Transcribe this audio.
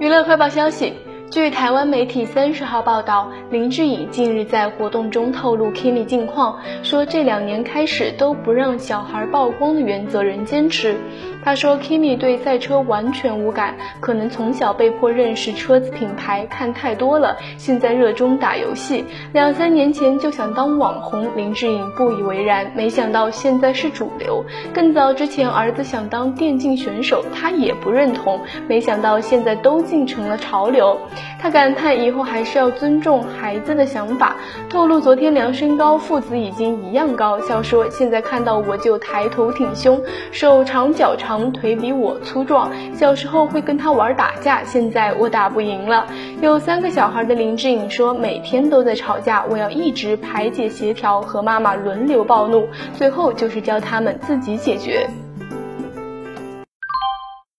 娱乐快报消息。据台湾媒体三十号报道，林志颖近日在活动中透露 Kimi 近况，说这两年开始都不让小孩曝光的原则仍坚持。他说，Kimi 对赛车完全无感，可能从小被迫认识车子品牌，看太多了，现在热衷打游戏。两三年前就想当网红，林志颖不以为然，没想到现在是主流。更早之前，儿子想当电竞选手，他也不认同，没想到现在都竟成了潮流。他感叹以后还是要尊重孩子的想法，透露昨天量身高，父子已经一样高，笑说现在看到我就抬头挺胸，手长脚长，腿比我粗壮。小时候会跟他玩打架，现在我打不赢了。有三个小孩的林志颖说，每天都在吵架，我要一直排解协调，和妈妈轮流暴怒，最后就是教他们自己解决。